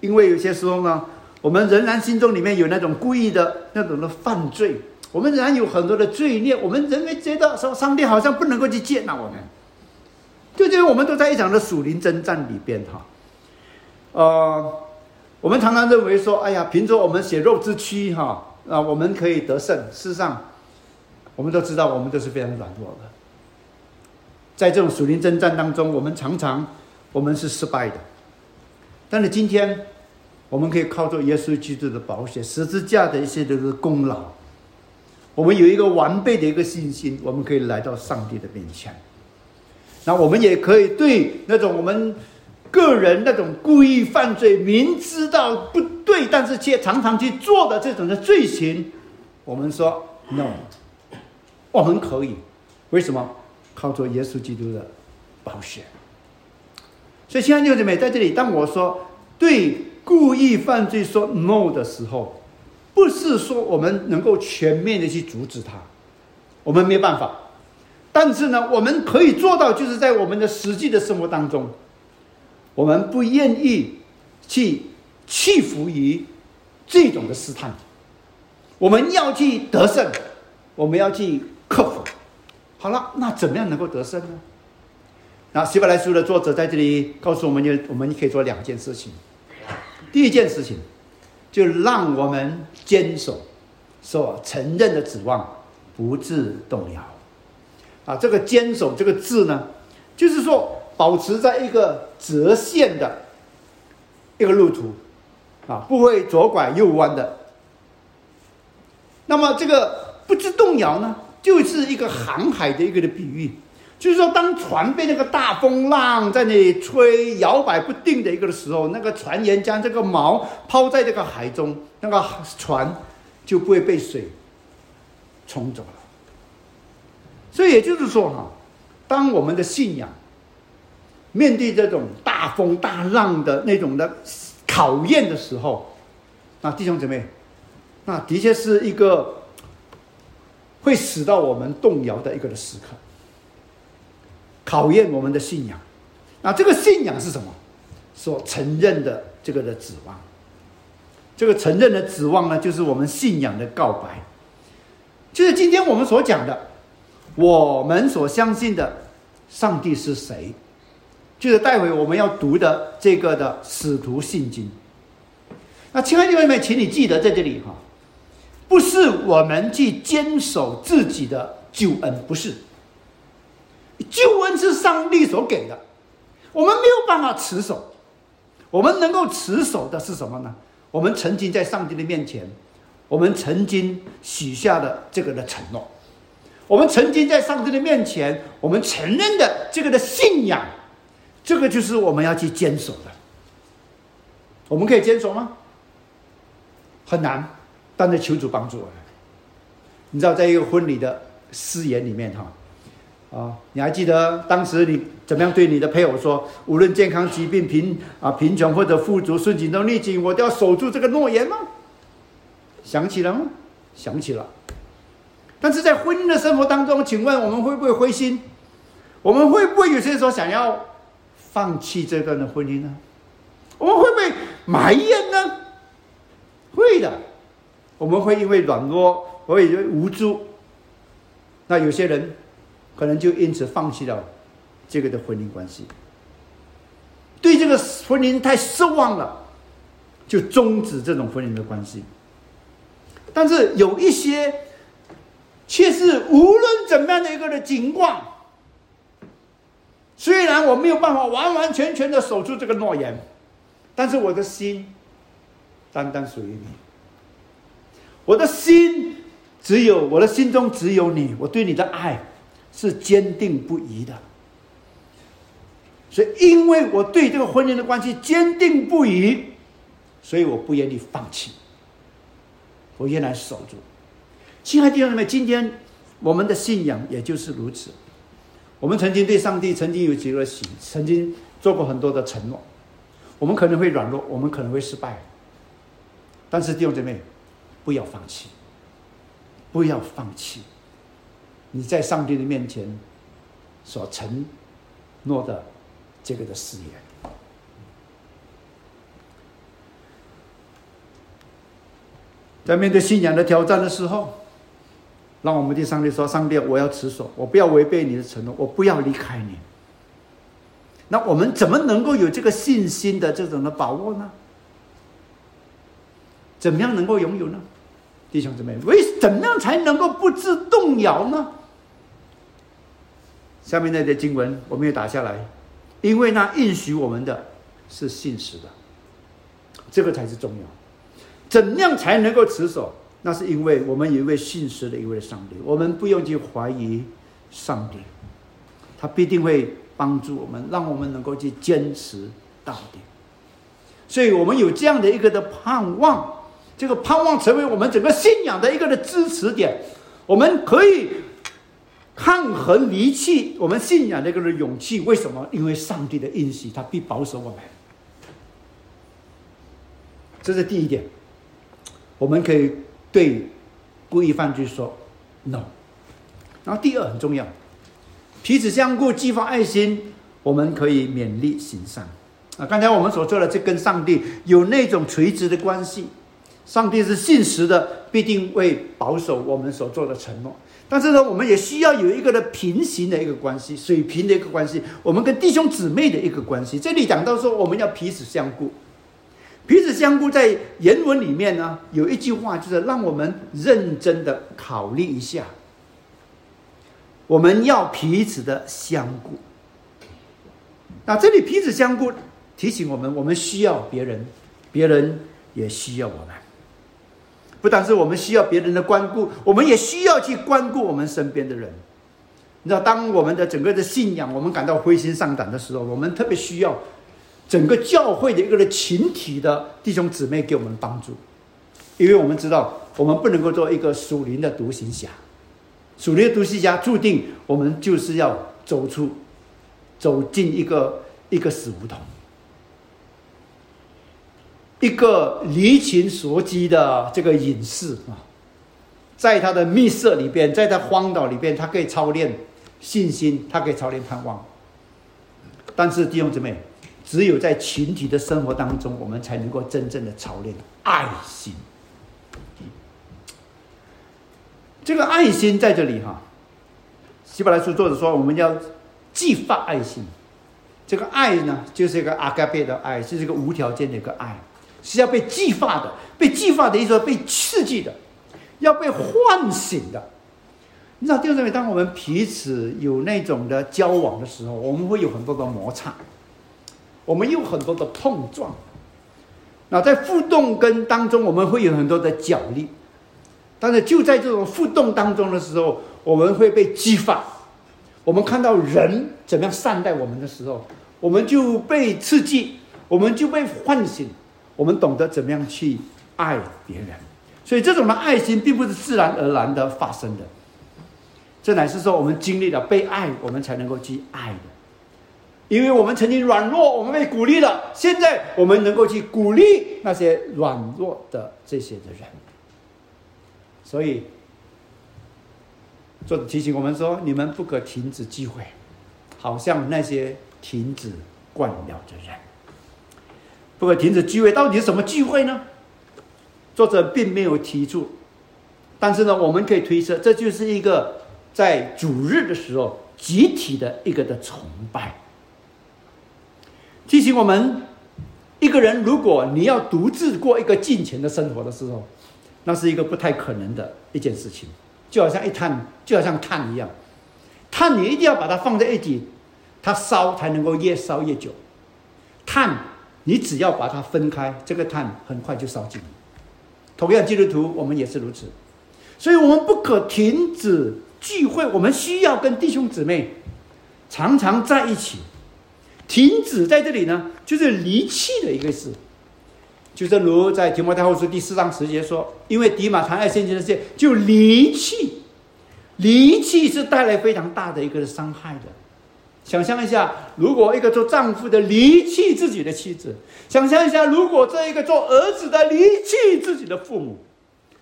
因为有些时候呢，我们仍然心中里面有那种故意的那种的犯罪。我们仍然有很多的罪孽，我们仍然觉得说上帝好像不能够去接纳我们，就因为我们都在一场的属灵征战里边哈。呃，我们常常认为说，哎呀，凭着我们血肉之躯哈，啊，我们可以得胜。事实上，我们都知道，我们都是非常软弱的。在这种属灵征战当中，我们常常我们是失败的。但是今天，我们可以靠着耶稣基督的保险、十字架的一些这个功劳。我们有一个完备的一个信心，我们可以来到上帝的面前。那我们也可以对那种我们个人那种故意犯罪、明知道不对，但是却常常去做的这种的罪行，我们说 no，我们可以。为什么？靠着耶稣基督的保险。所以，亲爱的弟兄姊妹，在这里，当我说对故意犯罪说 no 的时候，不是说我们能够全面的去阻止他，我们没办法。但是呢，我们可以做到，就是在我们的实际的生活当中，我们不愿意去屈服于这种的试探，我们要去得胜，我们要去克服。好了，那怎么样能够得胜呢？那希伯来书的作者在这里告诉我们，就我们可以做两件事情。第一件事情。就让我们坚守所承认的指望，不致动摇。啊，这个坚守这个字呢，就是说，保持在一个直线的一个路途，啊，不会左拐右弯的。那么这个不知动摇呢，就是一个航海的一个的比喻，就是说，当船被那个大风浪在那里吹摇摆不定的一个的时候，那个船员将这个锚抛在这个海中，那个船就不会被水冲走了。所以也就是说，哈，当我们的信仰面对这种大风大浪的那种的考验的时候，那弟兄姊妹。那的确是一个会使到我们动摇的一个的时刻，考验我们的信仰。那这个信仰是什么？所承认的这个的指望。这个承认的指望呢，就是我们信仰的告白，就是今天我们所讲的，我们所相信的上帝是谁？就是待会我们要读的这个的使徒信经。那亲爱的弟兄们，请你记得在这里哈。不是我们去坚守自己的救恩，不是。救恩是上帝所给的，我们没有办法持守。我们能够持守的是什么呢？我们曾经在上帝的面前，我们曾经许下的这个的承诺，我们曾经在上帝的面前，我们承认的这个的信仰，这个就是我们要去坚守的。我们可以坚守吗？很难。但是求主帮助我。你知道，在一个婚礼的誓言里面，哈，啊，你还记得当时你怎么样对你的配偶说？无论健康、疾病、贫啊、贫穷或者富足、顺境都逆境，我都要守住这个诺言吗？想起了吗？想起了。但是在婚姻的生活当中，请问我们会不会灰心？我们会不会有些时候想要放弃这段的婚姻呢？我们会不会埋怨呢？会的。我们会因为软弱，会因为无助，那有些人可能就因此放弃了这个的婚姻关系，对这个婚姻太失望了，就终止这种婚姻的关系。但是有一些却是无论怎么样的一个的情况，虽然我没有办法完完全全的守住这个诺言，但是我的心单单属于你。我的心只有我的心中只有你，我对你的爱是坚定不移的。所以，因为我对这个婚姻的关系坚定不移，所以我不愿意放弃，我愿来守住。亲爱的弟兄姊妹，今天我们的信仰也就是如此。我们曾经对上帝曾经有几个许，曾经做过很多的承诺。我们可能会软弱，我们可能会失败，但是弟兄姐妹。不要放弃，不要放弃你在上帝的面前所承诺的这个的誓言。在面对信仰的挑战的时候，让我们对上帝说：“上帝，我要持守，我不要违背你的承诺，我不要离开你。”那我们怎么能够有这个信心的这种的把握呢？怎么样能够拥有呢，弟兄姊妹？为怎么样才能够不致动摇呢？下面那节经文我们也打下来，因为那应许我们的是信实的，这个才是重要。怎样才能够持守？那是因为我们有一位信实的一位上帝，我们不用去怀疑上帝，他必定会帮助我们，让我们能够去坚持到底。所以我们有这样的一个的盼望。这个盼望成为我们整个信仰的一个的支持点，我们可以抗衡离弃我们信仰那个的勇气。为什么？因为上帝的应许，他必保守我们。这是第一点，我们可以对故意犯罪说 no。然后第二很重要，彼此相顾，激发爱心，我们可以勉励行善。啊，刚才我们所做的，这跟上帝有那种垂直的关系。上帝是信实的，必定会保守我们所做的承诺。但是呢，我们也需要有一个的平行的一个关系，水平的一个关系，我们跟弟兄姊妹的一个关系。这里讲到说，我们要彼此相顾。彼此相顾，在原文里面呢，有一句话就是让我们认真的考虑一下，我们要彼此的相顾。那这里彼此相顾，提醒我们，我们需要别人，别人也需要我们。不但是我们需要别人的关顾，我们也需要去关顾我们身边的人。你知道，当我们的整个的信仰，我们感到灰心丧胆的时候，我们特别需要整个教会的一个的群体的弟兄姊妹给我们帮助，因为我们知道，我们不能够做一个属灵的独行侠，属灵的独行侠注定我们就是要走出，走进一个一个死胡同。一个离群索居的这个隐士啊，在他的密室里边，在他荒岛里边，他可以操练信心，他可以操练盼望。但是弟兄姊妹，只有在群体的生活当中，我们才能够真正的操练爱心。这个爱心在这里哈，希伯来书作者说，我们要激发爱心。这个爱呢，就是一个阿嘎贝的爱，是一个无条件的一个爱。是要被激发的，被激发的意思说被刺激的，要被唤醒的。你知道，弟兄姊当我们彼此有那种的交往的时候，我们会有很多的摩擦，我们有很多的碰撞。那在互动跟当中，我们会有很多的角力。但是就在这种互动当中的时候，我们会被激发。我们看到人怎么样善待我们的时候，我们就被刺激，我们就被唤醒。我们懂得怎么样去爱别人，所以这种的爱心并不是自然而然的发生的，这乃是说我们经历了被爱，我们才能够去爱的。因为我们曾经软弱，我们被鼓励了，现在我们能够去鼓励那些软弱的这些的人。所以，作者提醒我们说：你们不可停止机会，好像那些停止惯了的人。不可停止聚会，到底是什么聚会呢？作者并没有提出，但是呢，我们可以推测，这就是一个在主日的时候集体的一个的崇拜。提醒我们，一个人如果你要独自过一个金钱的生活的时候，那是一个不太可能的一件事情。就好像一炭，就好像炭一样，炭你一定要把它放在一起，它烧才能够越烧越久。炭。你只要把它分开，这个碳很快就烧尽。同样，基督徒我们也是如此，所以我们不可停止聚会，我们需要跟弟兄姊妹常常在一起。停止在这里呢，就是离弃的一个事。就正如在提摩太后书第四章十节说：“因为迪马谈爱现今的事，就离弃，离弃是带来非常大的一个伤害的。”想象一下，如果一个做丈夫的离弃自己的妻子；想象一下，如果这一个做儿子的离弃自己的父母，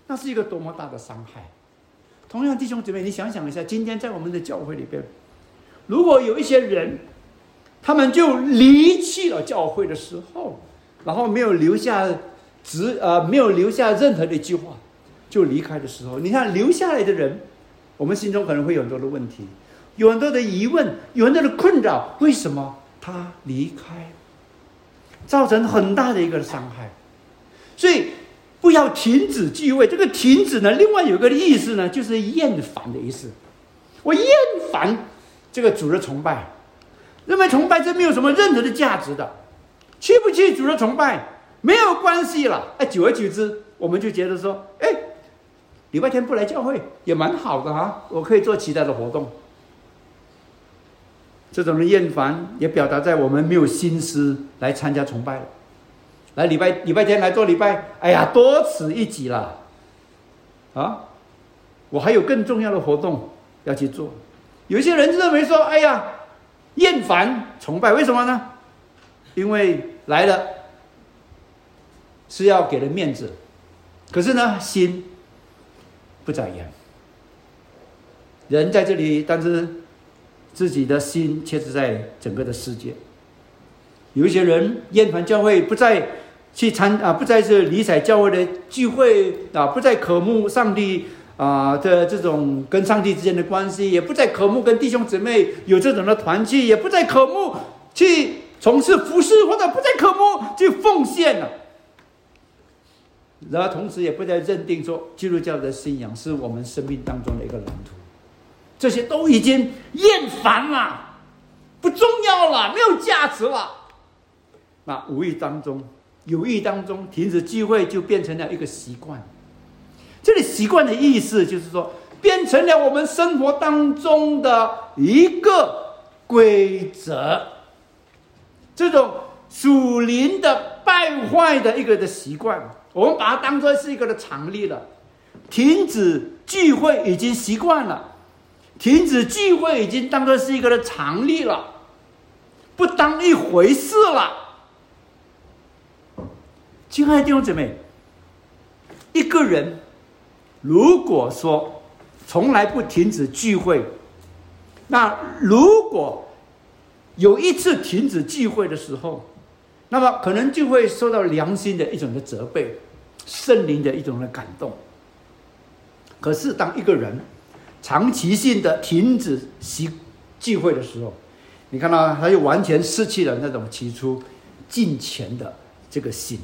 那是一个多么大的伤害。同样，弟兄姊妹，你想想一下，今天在我们的教会里边，如果有一些人，他们就离弃了教会的时候，然后没有留下直呃，没有留下任何的一句话，就离开的时候，你看留下来的人，我们心中可能会有很多的问题。有很多的疑问，有很多的困扰，为什么他离开，造成很大的一个伤害？所以不要停止聚会。这个停止呢，另外有个意思呢，就是厌烦的意思。我厌烦这个主的崇拜，认为崇拜是没有什么任何的价值的。去不去主的崇拜没有关系了。哎，久而久之，我们就觉得说，哎，礼拜天不来教会也蛮好的哈，我可以做其他的活动。这种的厌烦也表达在我们没有心思来参加崇拜了，来礼拜礼拜天来做礼拜，哎呀，多此一举了，啊，我还有更重要的活动要去做。有些人认为说，哎呀，厌烦崇拜，为什么呢？因为来了是要给人面子，可是呢，心不在焉。人在这里，但是。自己的心却是在整个的世界。有一些人厌烦教会，不再去参啊，不再是理睬教会的聚会啊，不再渴慕上帝啊的这种跟上帝之间的关系，也不再渴慕跟弟兄姊妹有这种的团契，也不再渴慕去从事服饰，或者不再渴慕去奉献了。然后同时也不再认定说基督教的信仰是我们生命当中的一个蓝图。这些都已经厌烦了，不重要了，没有价值了。那无意当中、有意当中停止聚会，就变成了一个习惯。这里习惯的意思就是说，变成了我们生活当中的一个规则，这种属灵的败坏的一个的习惯，我们把它当做是一个的常例了。停止聚会已经习惯了，停止聚会已经当做是一个的常例了，不当一回事了。亲爱的弟兄姊妹，一个人如果说从来不停止聚会，那如果有一次停止聚会的时候，那么可能就会受到良心的一种的责备，圣灵的一种的感动。可是，当一个人长期性的停止习聚会的时候，你看到他就完全失去了那种起初敬虔的这个心。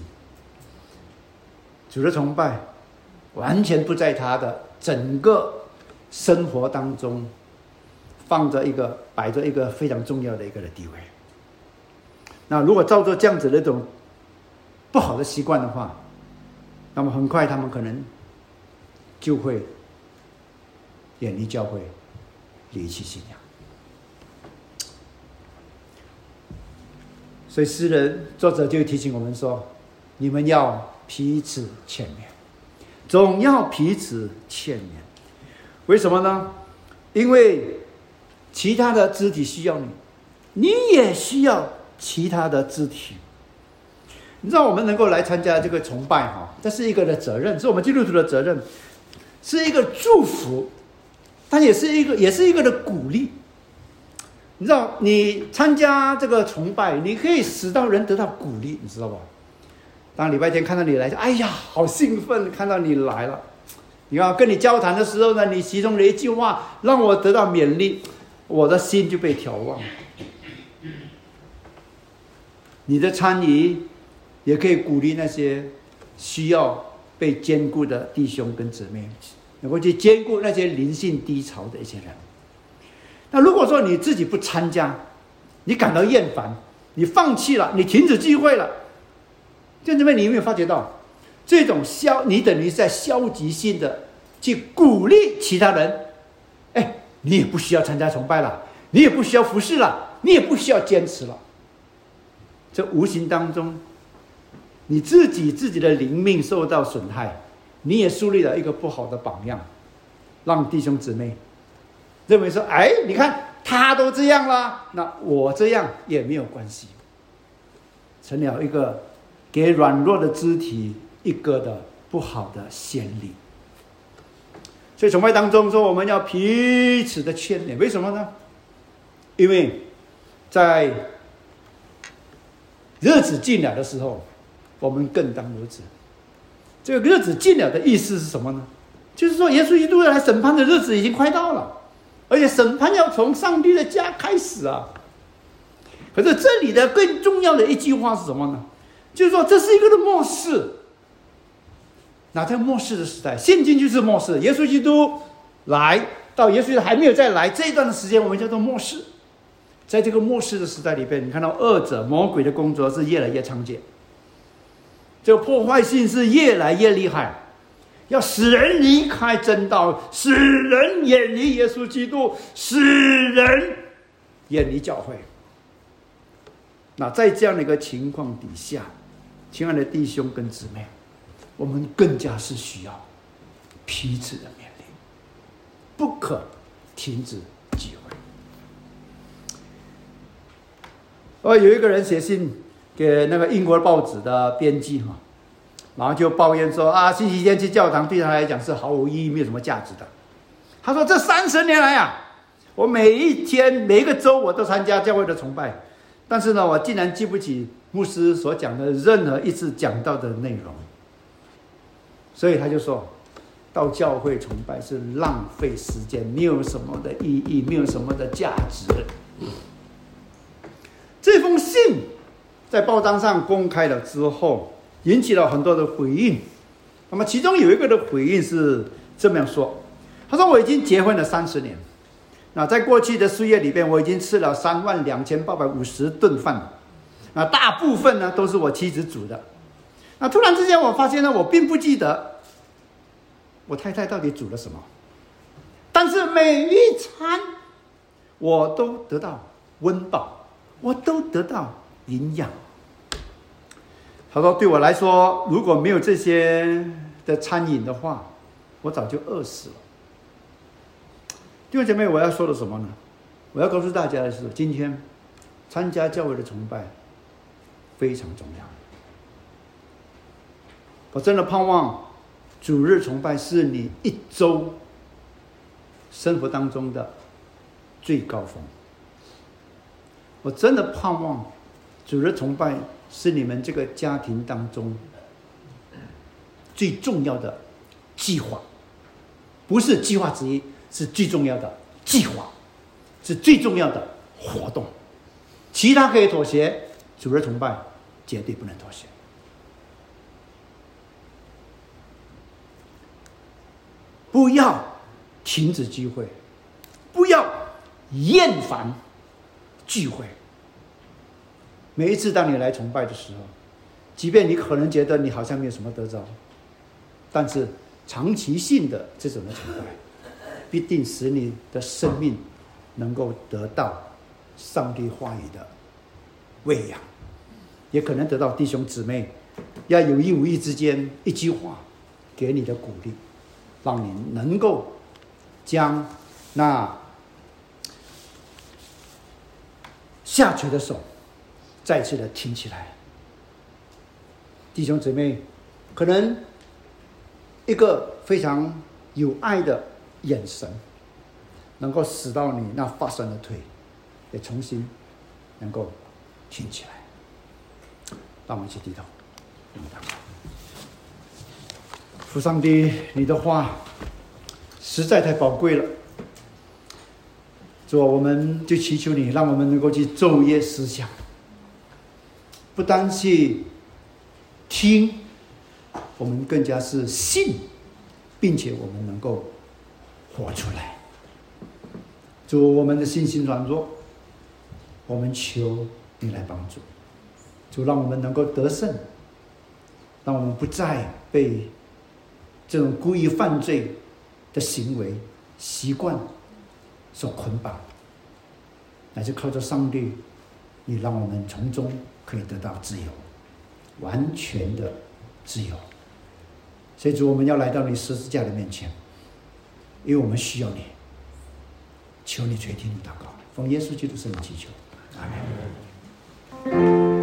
主的崇拜，完全不在他的整个生活当中放着一个摆着一个非常重要的一个的地位。那如果照着这样子的一种不好的习惯的话，那么很快他们可能就会远离教会，离弃信仰。所以诗人作者就提醒我们说：你们要。彼此欠勉，总要彼此欠勉。为什么呢？因为其他的肢体需要你，你也需要其他的肢体。你知道，我们能够来参加这个崇拜，哈，这是一个的责任，是我们基督徒的责任，是一个祝福，但也是一个，也是一个的鼓励。你知道，你参加这个崇拜，你可以使到人得到鼓励，你知道吧？当礼拜天看到你来，哎呀，好兴奋！看到你来了，你看跟你交谈的时候呢，你其中的一句话让我得到勉励，我的心就被调望。你的参与也可以鼓励那些需要被兼顾的弟兄跟姊妹，能够去兼顾那些灵性低潮的一些人。那如果说你自己不参加，你感到厌烦，你放弃了，你停止聚会了。就这边，你有没有发觉到，这种消，你等于在消极性的去鼓励其他人，哎，你也不需要参加崇拜了，你也不需要服侍了，你也不需要坚持了。这无形当中，你自己自己的灵命受到损害，你也树立了一个不好的榜样，让弟兄姊妹认为说，哎，你看他都这样了，那我这样也没有关系，成了一个。给软弱的肢体一个的不好的先例，所以崇拜当中说我们要彼此的牵连，为什么呢？因为在日子近了的时候，我们更当如此。这个日子近了的意思是什么呢？就是说，耶稣基督要来审判的日子已经快到了，而且审判要从上帝的家开始啊。可是这里的更重要的一句话是什么呢？就是说，这是一个的末世。那在末世的时代，现今就是末世。耶稣基督来到，耶稣基督还没有再来这一段的时间，我们叫做末世。在这个末世的时代里边，你看到恶者、魔鬼的工作是越来越猖獗，这个破坏性是越来越厉害，要使人离开真道，使人远离耶稣基督，使人远离教会。那在这样的一个情况底下，亲爱的弟兄跟姊妹，我们更加是需要彼此的勉励，不可停止聚会。哦，有一个人写信给那个英国报纸的编辑哈，然后就抱怨说啊，星期天去教堂对他来讲是毫无意义、没有什么价值的。他说：“这三十年来啊，我每一天、每一个周我都参加教会的崇拜，但是呢，我竟然记不起。”牧师所讲的任何一次讲到的内容，所以他就说，到教会崇拜是浪费时间，没有什么的意义，没有什么的价值。这封信在报章上公开了之后，引起了很多的回应。那么其中有一个的回应是这么样说：“他说我已经结婚了三十年，那在过去的岁月里边，我已经吃了三万两千八百五十顿饭，那大部分呢都是我妻子煮的。那突然之间，我发现呢，我并不记得我太太到底煮了什么，但是每一餐我都得到温饱，我都得到营养。他说：“对我来说，如果没有这些的餐饮的话，我早就饿死了。”弟兄姐妹，我要说的什么呢？我要告诉大家的是，今天参加教会的崇拜非常重要。我真的盼望主日崇拜是你一周生活当中的最高峰。我真的盼望主日崇拜是你们这个家庭当中最重要的计划，不是计划之一。是最重要的计划，是最重要的活动，其他可以妥协，主日崇拜绝对不能妥协。不要停止聚会，不要厌烦聚会。每一次当你来崇拜的时候，即便你可能觉得你好像没有什么得着，但是长期性的这种的崇拜。必定使你的生命能够得到上帝话语的喂养，也可能得到弟兄姊妹要有意无意之间一句话给你的鼓励，让你能够将那下垂的手再次的挺起来。弟兄姊妹，可能一个非常有爱的。眼神能够使到你那发酸的腿也重新能够挺起来。让我们一起低头，父上帝，你的话实在太宝贵了。主，我们就祈求你，让我们能够去昼夜思想，不单是听，我们更加是信，并且我们能够。活出来，主，我们的信心软弱，我们求你来帮助，主，让我们能够得胜，让我们不再被这种故意犯罪的行为习惯所捆绑，乃是靠着上帝，你让我们从中可以得到自由，完全的自由。所以，主，我们要来到你十字架的面前。因为我们需要你，求你垂听祷告，奉耶稣基督圣名祈求，阿门。